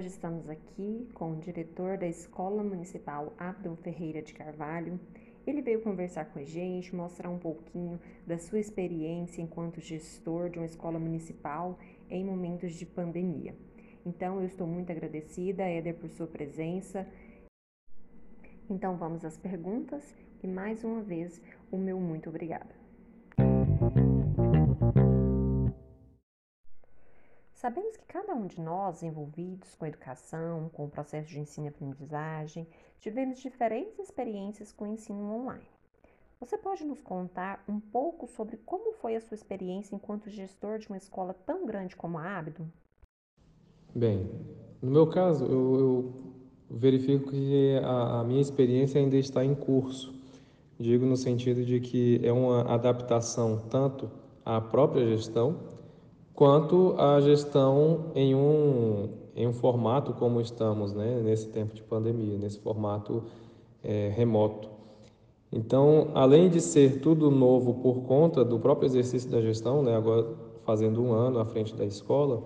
Hoje estamos aqui com o diretor da Escola Municipal Abdul Ferreira de Carvalho. Ele veio conversar com a gente, mostrar um pouquinho da sua experiência enquanto gestor de uma escola municipal em momentos de pandemia. Então, eu estou muito agradecida, Éder, por sua presença. Então, vamos às perguntas e mais uma vez o meu muito obrigada. Sabemos que cada um de nós envolvidos com a educação, com o processo de ensino e aprendizagem, tivemos diferentes experiências com o ensino online. Você pode nos contar um pouco sobre como foi a sua experiência enquanto gestor de uma escola tão grande como a Abdo? Bem, no meu caso, eu, eu verifico que a, a minha experiência ainda está em curso. Digo no sentido de que é uma adaptação tanto à própria gestão, quanto à gestão em um, em um formato como estamos né, nesse tempo de pandemia, nesse formato é, remoto. Então, além de ser tudo novo por conta do próprio exercício da gestão, né, agora fazendo um ano à frente da escola,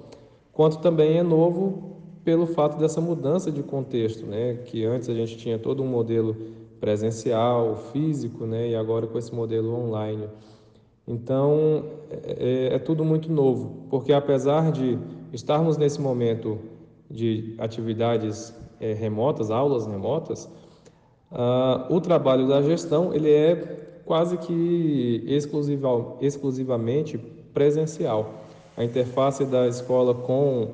quanto também é novo pelo fato dessa mudança de contexto, né, que antes a gente tinha todo um modelo presencial, físico, né, e agora com esse modelo online. Então, é, é, tudo muito novo, porque apesar de estarmos nesse momento de atividades é, remotas, aulas remotas, ah, o trabalho da gestão ele é quase que exclusiva, exclusivamente presencial. A interface da escola com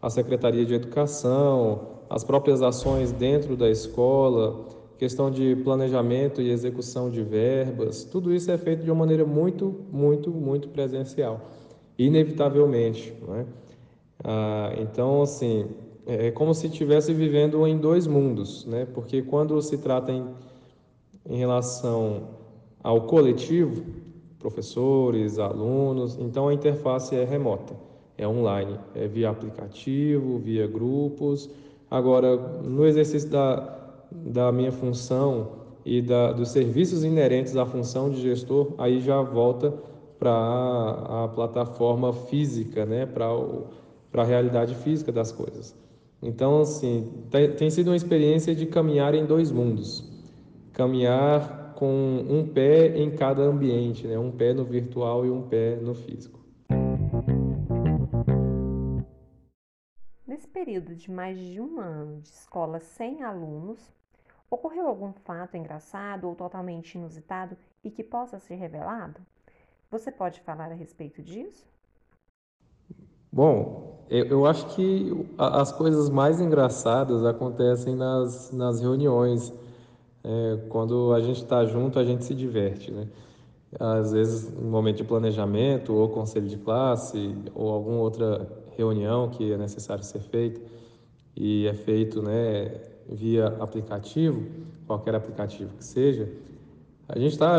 a Secretaria de Educação, as próprias ações dentro da escola, questão de planejamento e execução de verbas, tudo isso é feito de uma maneira muito, muito, muito presencial, inevitavelmente. É? Ah, então, assim, é como se estivesse vivendo em dois mundos, né? porque quando se trata em, em relação ao coletivo, professores, alunos, então a interface é remota, é online, é via aplicativo, via grupos. Agora, no exercício da da minha função e da, dos serviços inerentes à função de gestor, aí já volta para a, plataforma física, né? para a realidade física das coisas. Então, assim, tem, tem sido uma experiência de caminhar em dois mundos. Caminhar com um pé em cada ambiente, né? um pé no virtual e um pé no físico. Nesse período de mais de um ano de escola sem alunos, Ocorreu algum fato engraçado ou totalmente inusitado e que possa ser revelado? Você pode falar a respeito disso? Bom, eu, eu acho que as coisas mais engraçadas acontecem nas, nas reuniões. É, quando a gente está junto, a gente se diverte, né? Às vezes, no momento de planejamento, ou conselho de classe, ou alguma outra reunião que é necessário ser feita, e é feito, né, via aplicativo, qualquer aplicativo que seja, a gente está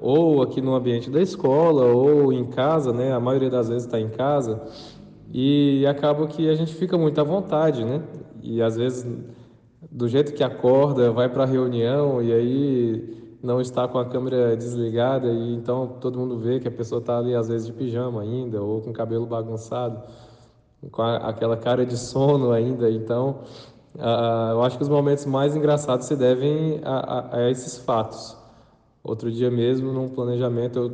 ou aqui no ambiente da escola ou em casa, né? A maioria das vezes está em casa e acaba que a gente fica muito à vontade, né? E às vezes do jeito que acorda, vai para a reunião e aí não está com a câmera desligada e então todo mundo vê que a pessoa está ali às vezes de pijama ainda ou com cabelo bagunçado, com a, aquela cara de sono ainda. Então Uh, eu acho que os momentos mais engraçados se devem a, a, a, esses fatos. Outro dia mesmo, num planejamento, eu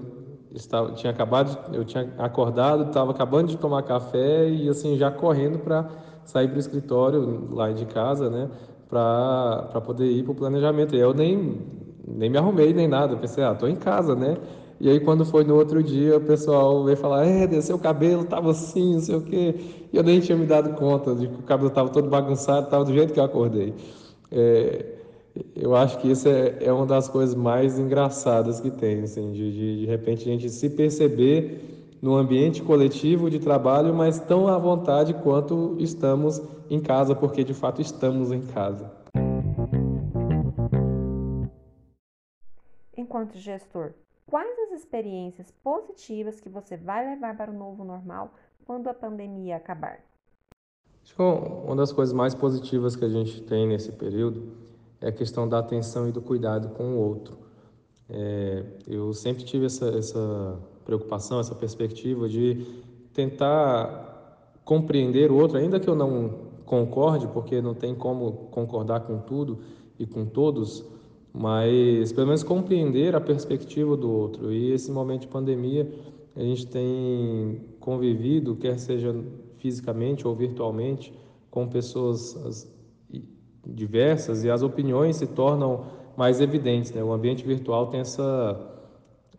estava, tinha acabado, eu tinha acordado, estava acabando de tomar café e assim já correndo para sair para o escritório lá de casa, né, para poder ir para o planejamento. E eu nem nem me arrumei nem nada, eu pensei, ah, tô em casa, né? E aí, quando foi no outro dia, o pessoal veio falar: É, seu cabelo estava assim, não sei o quê. E eu nem tinha me dado conta de que o cabelo estava todo bagunçado, estava do jeito que eu acordei. É, eu acho que isso é, é, uma das coisas mais engraçadas que tem, assim, de, de, de repente a gente se perceber no ambiente coletivo de trabalho, mas tão à vontade quanto estamos em casa, porque de fato estamos em casa. Enquanto gestor, Quais as experiências positivas que você vai levar para o novo normal quando a pandemia acabar? Acho que uma das coisas mais positivas que a gente tem nesse período é a questão da atenção e do cuidado com o outro. É, eu sempre tive essa, essa preocupação, essa perspectiva de tentar compreender o outro, ainda que eu não concorde, porque não tem como concordar com tudo e com todos, mas pelo menos compreender a perspectiva do outro. E esse momento de pandemia, a gente tem convivido, quer seja fisicamente ou virtualmente, com pessoas diversas e as opiniões se tornam mais evidentes. Né? O ambiente virtual tem essa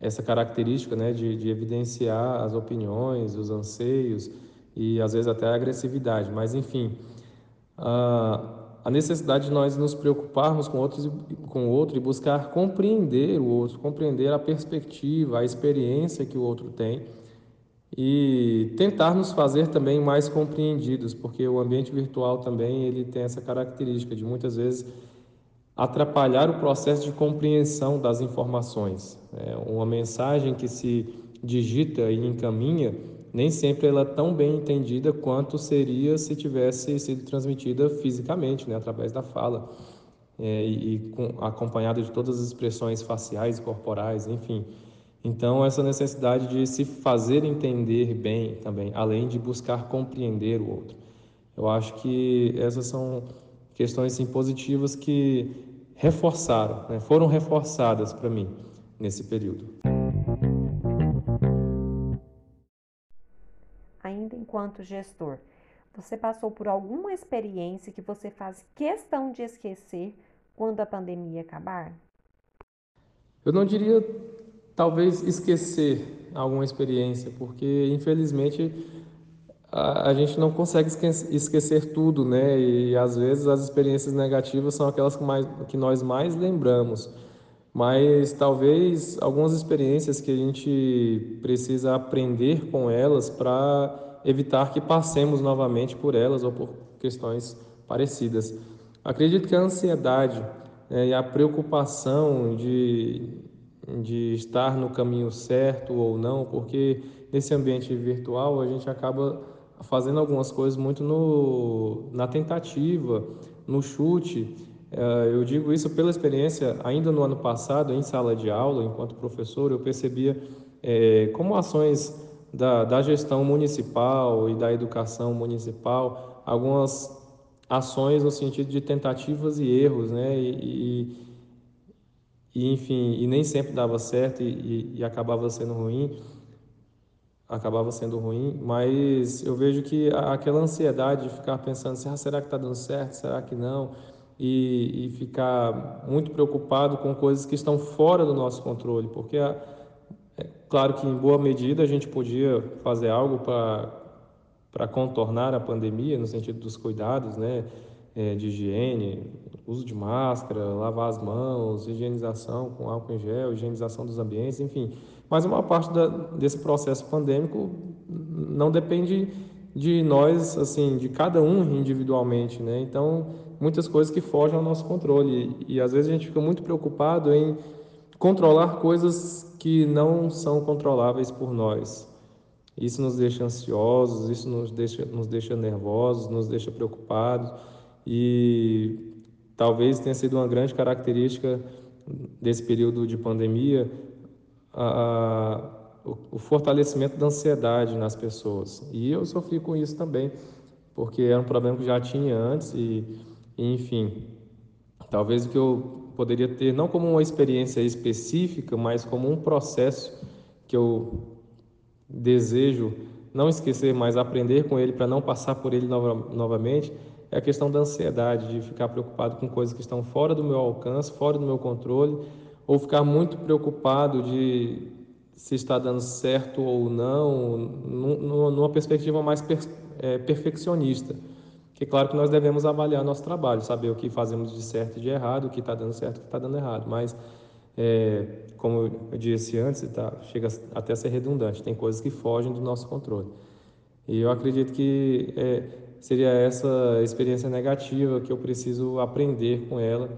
essa característica né, de, de evidenciar as opiniões, os anseios e às vezes até a agressividade. Mas, enfim, a, a necessidade de nós nos preocuparmos com, outros, com o outro e buscar compreender o outro, compreender a perspectiva, a experiência que o outro tem e tentar nos fazer também mais compreendidos, porque o ambiente virtual também ele tem essa característica de muitas vezes atrapalhar o processo de compreensão das informações. É uma mensagem que se digita e encaminha, nem sempre ela é tão bem entendida quanto seria se tivesse sido transmitida fisicamente, né, através da fala, é, e, e com, acompanhada de todas as expressões faciais, corporais, enfim. Então, essa necessidade de se fazer entender bem também, além de buscar compreender o outro. Eu acho que essas são questões positivas que reforçaram, né, foram reforçadas para mim nesse período. Enquanto gestor, você passou por alguma experiência que você faz questão de esquecer quando a pandemia acabar? Eu não diria talvez esquecer alguma experiência, porque infelizmente a, a gente não consegue esquecer tudo, né? E às vezes as experiências negativas são aquelas que, mais, que nós mais lembramos. Mas talvez algumas experiências que a gente precisa aprender com elas para evitar que passemos novamente por elas ou por questões parecidas. Acredito que a ansiedade né, e a preocupação de, de estar no caminho certo ou não, porque nesse ambiente virtual a gente acaba fazendo algumas coisas muito no, na tentativa, no chute. Eh, eu digo isso pela experiência, ainda no ano passado, em sala de aula, enquanto professor, eu percebia é, como ações da, da gestão municipal e da educação municipal, algumas ações no sentido de tentativas e erros, né? E, e, enfim, e nem sempre dava certo e, e acabava sendo ruim acabava sendo ruim, mas eu vejo que aquela ansiedade de ficar pensando assim, ah, será que está dando certo, será que não, e, e, ficar muito preocupado com coisas que estão fora do nosso controle, porque é claro que em boa medida a gente podia fazer algo para contornar a pandemia no sentido dos cuidados, né, é, de higiene, uso de máscara, lavar as mãos, higienização com álcool em gel, higienização dos ambientes, enfim, mas uma parte da, desse processo pandêmico não depende de nós, assim, de cada um individualmente, né? Então, muitas coisas que fogem ao nosso controle. E, e às vezes a gente fica muito preocupado em controlar coisas que não são controláveis por nós. Isso nos deixa ansiosos, isso nos deixa, nos deixa nervosos, nos deixa preocupados e talvez tenha sido uma grande característica desse período de pandemia a, o, o fortalecimento da ansiedade nas pessoas. E eu sofri com isso também, porque era um problema que já tinha antes e, e enfim, talvez o que eu poderia ter não como uma experiência específica, mas como um processo que eu desejo não esquecer, mas aprender com ele para não passar por ele nova, novamente, é a questão da ansiedade, de ficar preocupado com coisas que estão fora do meu alcance, fora do meu controle ou ficar muito preocupado de se está dando certo ou não, numa perspectiva mais per, é, perfeccionista. Que claro que nós devemos avaliar nosso trabalho, saber o que fazemos de certo e de errado, o que está dando certo e o que está dando errado. Mas, é, como eu disse antes, tá, chega até a ser redundante, tem coisas que fogem do nosso controle. E eu acredito que é, seria essa experiência negativa que eu preciso aprender com ela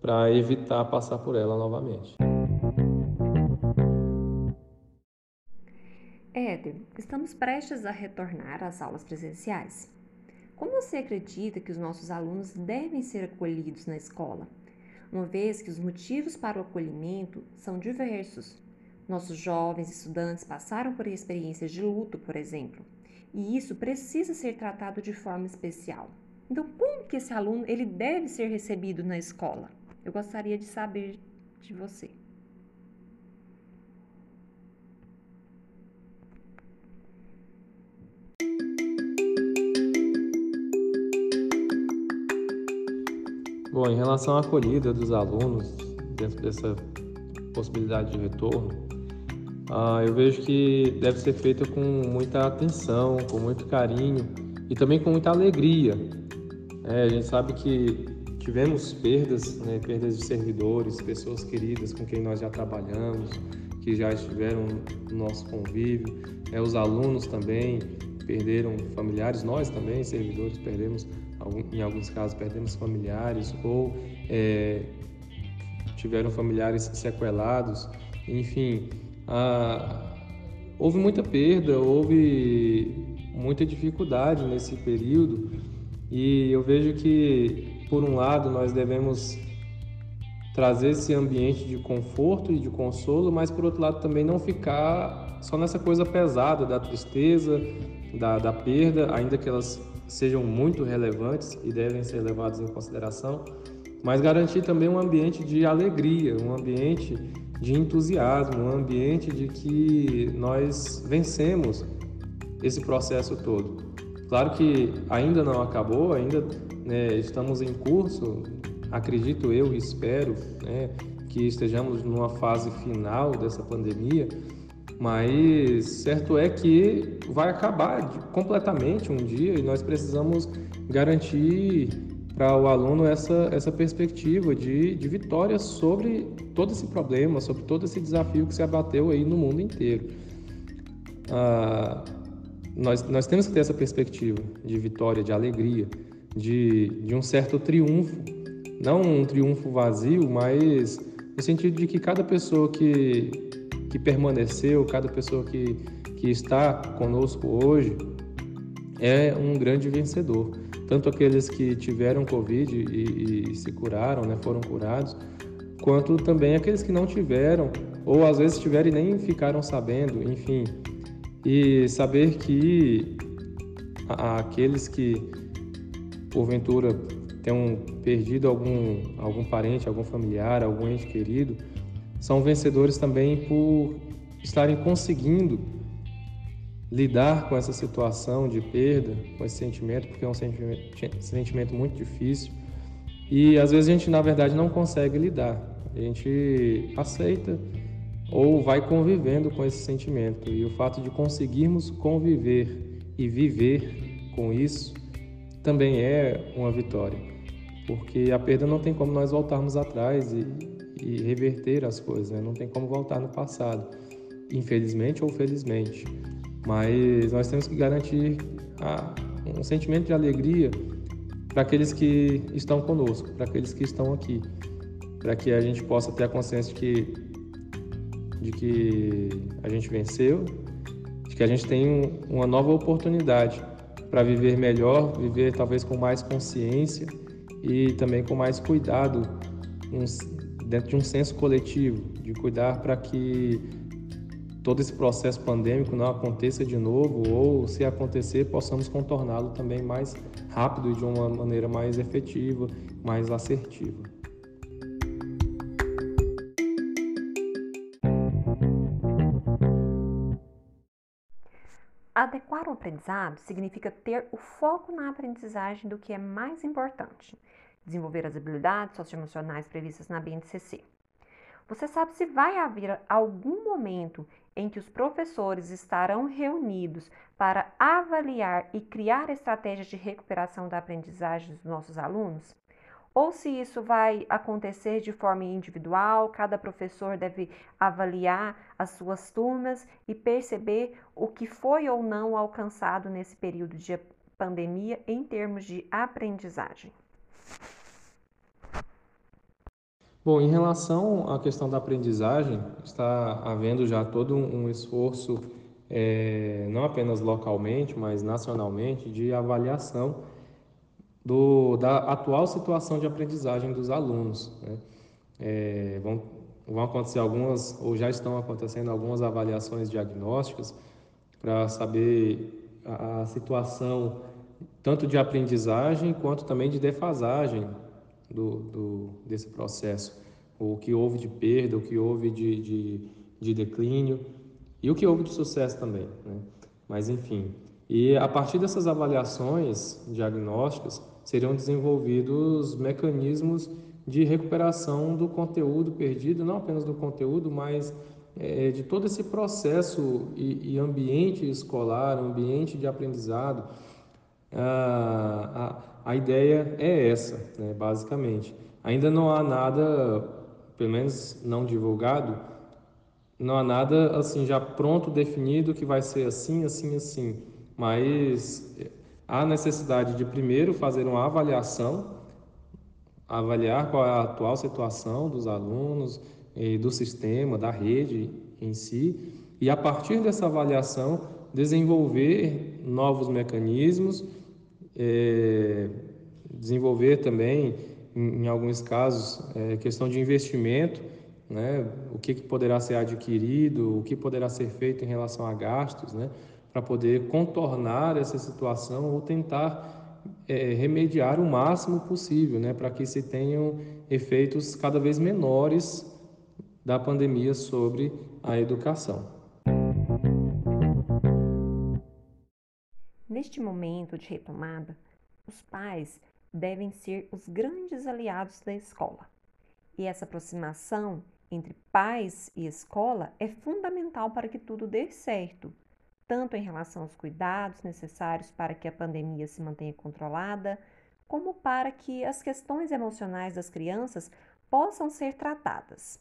para evitar passar por ela novamente. Éder, estamos prestes a retornar às aulas presenciais. Como você acredita que os nossos alunos devem ser acolhidos na escola? Uma vez que os motivos para o acolhimento são diversos. Nossos jovens estudantes passaram por experiências de luto, por exemplo, e isso precisa ser tratado de forma especial. Então, como que esse aluno ele deve ser recebido na escola? Eu gostaria de saber de você. Bom, em relação à acolhida dos alunos dentro dessa possibilidade de retorno, ah, eu vejo que deve ser feita com muita atenção, com muito carinho e também com muita alegria. É, a gente sabe que tivemos perdas, né, perdas de servidores, pessoas queridas com quem nós já trabalhamos, que já estiveram no nosso convívio, é, os alunos também perderam familiares, nós também, servidores, perdemos, em alguns casos, perdemos familiares ou é, tiveram familiares sequelados, enfim, a, houve muita perda, houve muita dificuldade nesse período. E eu vejo que, por um lado, nós devemos trazer esse ambiente de conforto e de consolo, mas por outro lado também não ficar só nessa coisa pesada da tristeza, da, da perda, ainda que elas sejam muito relevantes e devem ser levadas em consideração, mas garantir também um ambiente de alegria, um ambiente de entusiasmo, um ambiente de que nós vencemos esse processo todo. Claro que ainda não acabou, ainda né, estamos em curso, acredito eu e espero né, que estejamos numa fase final dessa pandemia, mas certo é que vai acabar completamente um dia e nós precisamos garantir para o aluno essa, essa perspectiva de, de vitória sobre todo esse problema, sobre todo esse desafio que se abateu aí no mundo inteiro. Ah, nós, nós temos que ter essa perspectiva de vitória, de alegria, de, de um certo triunfo. Não um triunfo vazio, mas no sentido de que cada pessoa que, que permaneceu, cada pessoa que, que está conosco hoje é um grande vencedor. Tanto aqueles que tiveram Covid e, e se curaram, né, foram curados, quanto também aqueles que não tiveram, ou às vezes tiveram e nem ficaram sabendo, enfim, e saber que aqueles que porventura tenham perdido algum, algum parente, algum familiar, algum ente querido, são vencedores também por estarem conseguindo lidar com essa situação de perda, com esse sentimento, porque é um sentimento, sentimento muito difícil. E às vezes a gente, na verdade, não consegue lidar. A gente aceita ou vai convivendo com esse sentimento. E o fato de conseguirmos conviver e viver com isso também é uma vitória, porque a perda não tem como nós voltarmos atrás e, reverter as coisas, né? não tem como voltar no passado, infelizmente ou felizmente. Mas nós temos que garantir a, um sentimento de alegria para aqueles que estão conosco, para aqueles que estão aqui, para que a gente possa ter a consciência de que de que a gente venceu, de que a gente tem uma nova oportunidade para viver melhor, viver talvez com mais consciência e também com mais cuidado dentro de um senso coletivo, de cuidar para que todo esse processo pandêmico não aconteça de novo ou se acontecer possamos contorná-lo também mais rápido e de uma maneira mais efetiva, mais assertiva. Adequar o aprendizado significa ter o foco na aprendizagem do que é mais importante, desenvolver as habilidades socioemocionais previstas na BNCC. Você sabe se vai haver algum momento em que os professores estarão reunidos para avaliar e criar estratégias de recuperação da aprendizagem dos nossos alunos? ou se isso vai acontecer de forma individual, cada professor deve avaliar as suas turmas e perceber o que foi ou não alcançado nesse período de pandemia em termos de aprendizagem. Bom, em relação à questão da aprendizagem, está havendo já todo um esforço, é, não apenas localmente, mas nacionalmente, de avaliação do, da atual situação de aprendizagem dos alunos. Né? É, vão, vão acontecer algumas, ou já estão acontecendo algumas avaliações diagnósticas para saber a, a situação tanto de aprendizagem quanto também de defasagem do, do, desse processo. O que houve de perda, o que houve de, de, de declínio e o que houve de sucesso também. Né? Mas, enfim. E a partir dessas avaliações diagnósticas, seriam desenvolvidos mecanismos de recuperação do conteúdo perdido, não apenas do conteúdo, mas é, de todo esse processo e, e, ambiente escolar, ambiente de aprendizado. a, a ideia é essa, né, basicamente. Ainda não há nada, pelo menos não divulgado, não há nada assim já pronto, definido que vai ser assim, assim, assim. Mas há necessidade de primeiro fazer uma avaliação, avaliar qual é a atual situação dos alunos, e do sistema, da rede em si, e a partir dessa avaliação desenvolver novos mecanismos, é, desenvolver também, em, em alguns casos, é, questão de investimento, né, o que, que poderá ser adquirido, o que poderá ser feito em relação a gastos, né, para poder contornar essa situação ou tentar é, remediar o máximo possível, né, para que se tenham efeitos cada vez menores da pandemia sobre a educação. Neste momento de retomada, os pais devem ser os grandes aliados da escola. E essa aproximação entre pais e escola é fundamental para que tudo dê certo, tanto em relação aos cuidados necessários para que a pandemia se mantenha controlada, como para que as questões emocionais das crianças possam ser tratadas.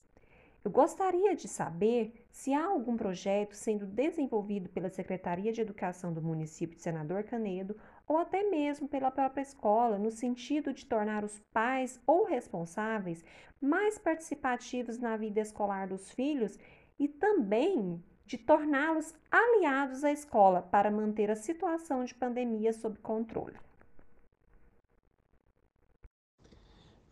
Eu gostaria de saber se há algum projeto sendo desenvolvido pela Secretaria de Educação do município de Senador Canedo ou até mesmo pela própria escola, no sentido de tornar os pais ou responsáveis mais participativos na vida escolar dos filhos e também de torná-los aliados à escola para manter a situação de pandemia sob controle.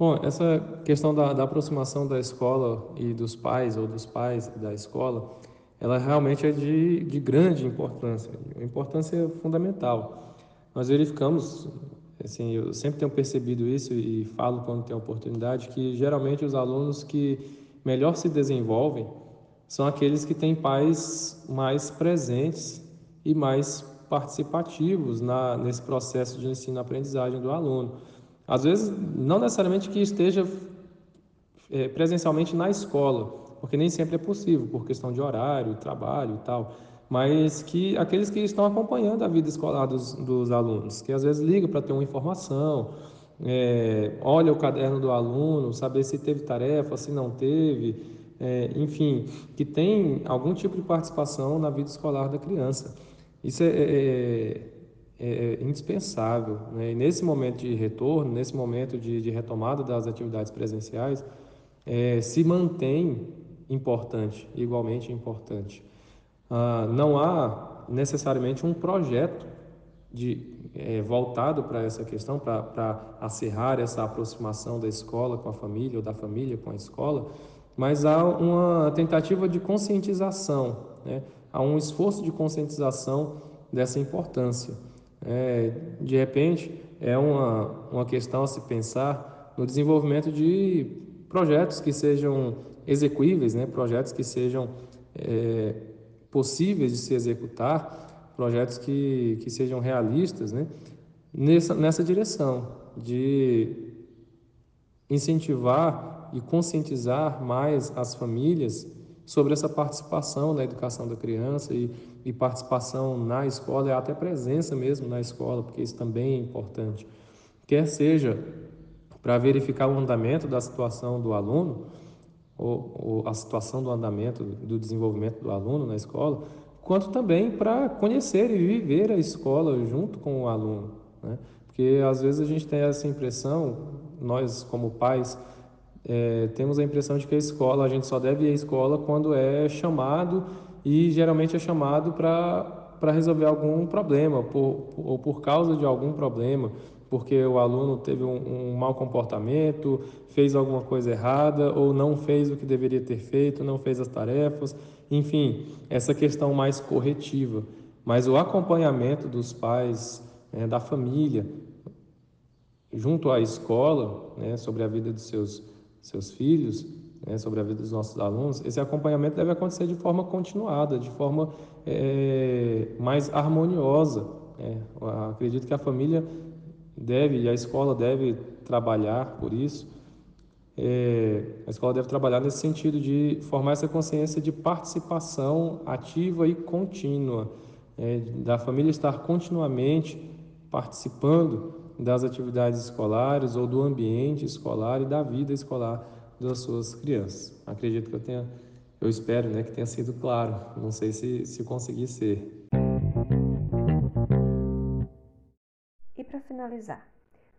Bom, essa questão da, da, aproximação da escola e dos pais ou dos pais da escola, ela realmente é de, de grande importância, importância fundamental. Nós verificamos, assim, eu sempre tenho percebido isso e falo quando tenho oportunidade, que geralmente os alunos que melhor se desenvolvem são aqueles que têm pais mais presentes e mais participativos na, nesse processo de ensino-aprendizagem do aluno. Às vezes, não necessariamente que esteja é, presencialmente na escola, porque nem sempre é possível, por questão de horário, trabalho e tal, mas que aqueles que estão acompanhando a vida escolar dos, dos alunos, que às vezes ligam para ter uma informação, é, olha o caderno do aluno, saber se teve tarefa, se não teve, é, enfim, que tem algum tipo de participação na vida escolar da criança. Isso é, é é, é indispensável. Né? E nesse momento de retorno, nesse momento de, de retomada das atividades presenciais, é, se mantém importante, igualmente importante. Ah, não há necessariamente um projeto de, é, voltado para essa questão, para acerrar essa aproximação da escola com a família ou da família com a escola, mas há uma tentativa de conscientização, né? há um esforço de conscientização dessa importância. É, de repente, é uma, uma questão a se pensar no desenvolvimento de projetos que sejam execuíveis, né? projetos que sejam é, possíveis de se executar, projetos que, que sejam realistas, né? nessa, nessa direção de incentivar e conscientizar mais as famílias sobre essa participação na educação da criança e, e participação na escola e até presença mesmo na escola, porque isso também é importante. Quer seja para verificar o andamento da situação do aluno, ou, ou, a situação do andamento do desenvolvimento do aluno na escola, quanto também para conhecer e viver a escola junto com o aluno. Né? Porque às vezes a gente tem essa impressão, nós como pais, é, temos a impressão de que a escola, a gente só deve ir à escola quando é chamado e geralmente é chamado para resolver algum problema por, ou por causa de algum problema, porque o aluno teve um, um mau comportamento, fez alguma coisa errada ou não fez o que deveria ter feito, não fez as tarefas, enfim, essa questão mais corretiva. Mas o acompanhamento dos pais né, da família junto à escola, né, sobre a vida dos seus, seus filhos, né, sobre a vida dos nossos alunos, esse acompanhamento deve acontecer de forma continuada, de forma é, mais harmoniosa. Né? acredito que a família deve e a escola deve trabalhar por isso. É, a escola deve trabalhar nesse sentido de formar essa consciência de participação ativa e contínua, é, da família estar continuamente participando das atividades escolares ou do ambiente escolar e da vida escolar das suas crianças. Acredito que eu tenha, eu espero, né, que tenha sido claro. Não sei se se consegui ser. E para finalizar,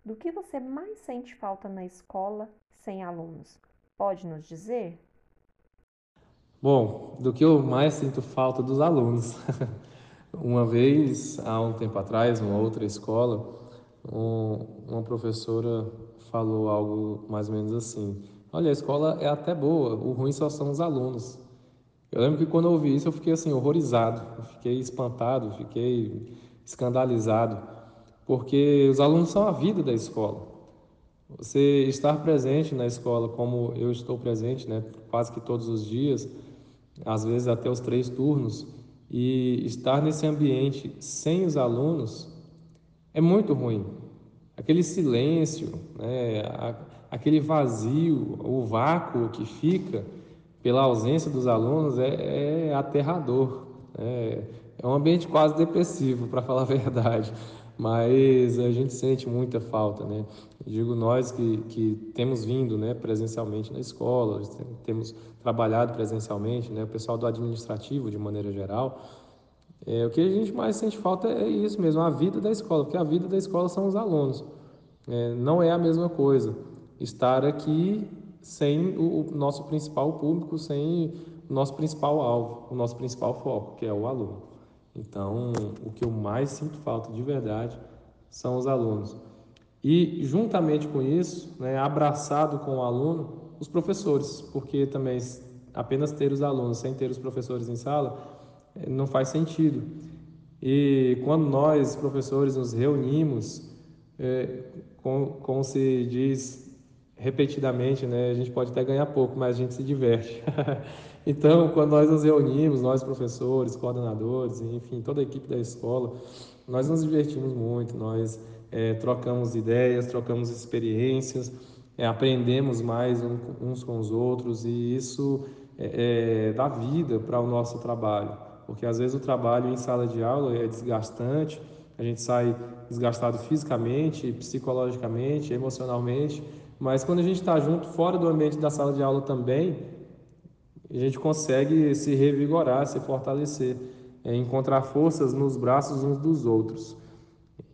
do que você mais sente falta na escola sem alunos? Pode nos dizer? Bom, do que eu mais sinto falta dos alunos. uma vez, há um tempo atrás, uma outra escola, um, uma professora falou algo mais ou menos assim: Olha, a escola é até boa, o ruim só são os alunos. Eu lembro que quando eu ouvi isso, eu fiquei assim, horrorizado, eu fiquei espantado, fiquei escandalizado, porque os alunos são a vida da escola. Você estar presente na escola, como eu estou presente, né, quase que todos os dias, às vezes até os três turnos, e estar nesse ambiente sem os alunos é muito ruim. Aquele silêncio, né, aquele vazio, o vácuo que fica pela ausência dos alunos é, é aterrador. É, é um ambiente quase depressivo, para falar a verdade mas a gente sente muita falta, né? digo nós que, que temos vindo, né, presencialmente na escola, temos trabalhado presencialmente, né, o pessoal do administrativo de maneira geral, é, o que a gente mais sente falta é isso mesmo, a vida da escola, porque a vida da escola são os alunos. É, não é a mesma coisa estar aqui sem o, o nosso principal público, sem o nosso principal alvo, o nosso principal foco, que é o aluno. Então, o que eu mais sinto falta de verdade são os alunos. E, juntamente com isso, né, abraçado com o aluno, os professores, porque também apenas ter os alunos sem ter os professores em sala não faz sentido. E quando nós, professores, nos reunimos, é, com, como se diz repetidamente, né, a gente pode até ganhar pouco, mas a gente se diverte. Então, quando nós nos reunimos, nós professores, coordenadores, enfim, toda a equipe da escola, nós nos divertimos muito, nós é, trocamos ideias, trocamos experiências, é, aprendemos mais uns com os outros e isso é, é dá vida para o nosso trabalho, porque às vezes o trabalho em sala de aula é desgastante, a gente sai desgastado fisicamente, psicologicamente, emocionalmente, mas quando a gente está junto fora do ambiente da sala de aula também, a gente consegue se revigorar, se fortalecer, é, encontrar forças nos braços uns dos outros.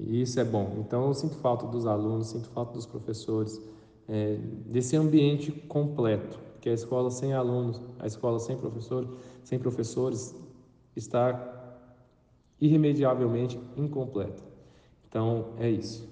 E isso é bom. Então, eu sinto falta dos alunos, sinto falta dos professores, é, desse ambiente completo, que a escola sem alunos, a escola sem professores, sem professores está irremediavelmente incompleta. Então, é isso.